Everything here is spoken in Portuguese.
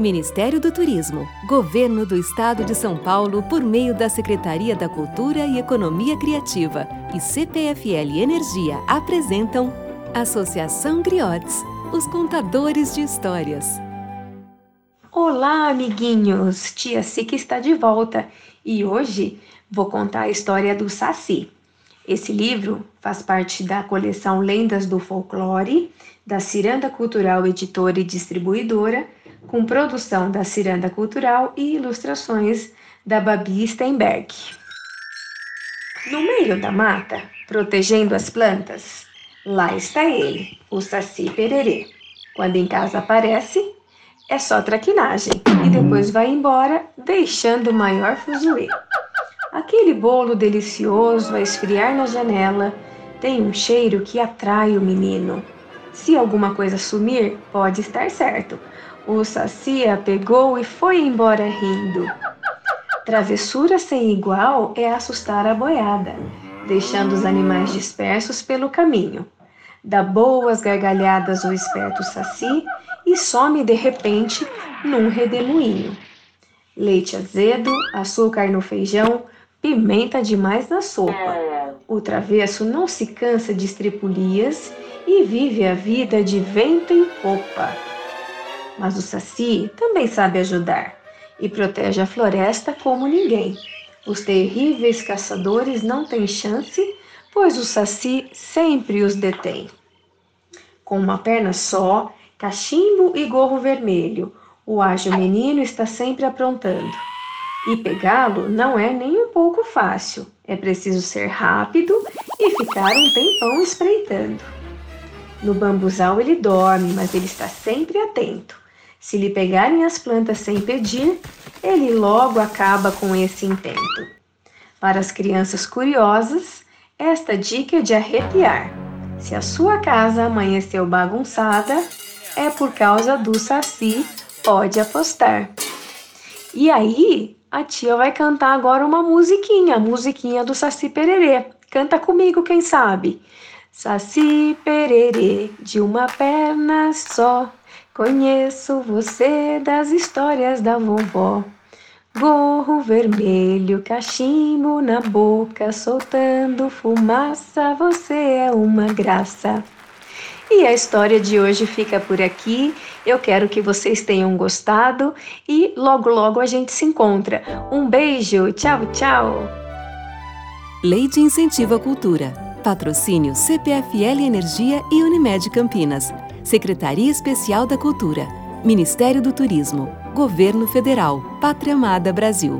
Ministério do Turismo, Governo do Estado de São Paulo, por meio da Secretaria da Cultura e Economia Criativa e CPFL Energia apresentam Associação Griotes, os contadores de histórias. Olá, amiguinhos! Tia Sica está de volta e hoje vou contar a história do Saci. Esse livro faz parte da coleção Lendas do Folclore, da Ciranda Cultural Editora e Distribuidora com produção da Ciranda Cultural e ilustrações da Babi Steinberg. No meio da mata, protegendo as plantas, lá está ele, o Saci Pererê. Quando em casa aparece, é só traquinagem e depois vai embora, deixando o maior fuzuê. Aquele bolo delicioso a esfriar na janela tem um cheiro que atrai o menino. Se alguma coisa sumir, pode estar certo. O Saci a pegou e foi embora rindo. Travessura sem igual é assustar a boiada, deixando os animais dispersos pelo caminho. Dá boas gargalhadas o esperto Saci e some de repente num redemoinho. Leite azedo, açúcar no feijão, pimenta demais na sopa. O travesso não se cansa de estripulias e vive a vida de vento em popa. Mas o Saci também sabe ajudar e protege a floresta como ninguém. Os terríveis caçadores não têm chance, pois o Saci sempre os detém. Com uma perna só, cachimbo e gorro vermelho, o ágil menino está sempre aprontando. E pegá-lo não é nem um pouco fácil. É preciso ser rápido e ficar um tempão espreitando. No bambuzal ele dorme, mas ele está sempre atento. Se lhe pegarem as plantas sem pedir, ele logo acaba com esse intento. Para as crianças curiosas, esta dica é de arrepiar. Se a sua casa amanheceu bagunçada, é por causa do saci, pode apostar. E aí, a tia vai cantar agora uma musiquinha, a musiquinha do Saci Pererê. Canta comigo, quem sabe? Saci Pererê, de uma perna só, Conheço você das histórias da vovó. Gorro vermelho, cachimbo na boca, soltando fumaça, você é uma graça. E a história de hoje fica por aqui. Eu quero que vocês tenham gostado e logo logo a gente se encontra. Um beijo, tchau, tchau. Lei de Incentivo à Cultura. Patrocínio CPFL Energia e Unimed Campinas. Secretaria Especial da Cultura, Ministério do Turismo, Governo Federal, Pátria Amada Brasil.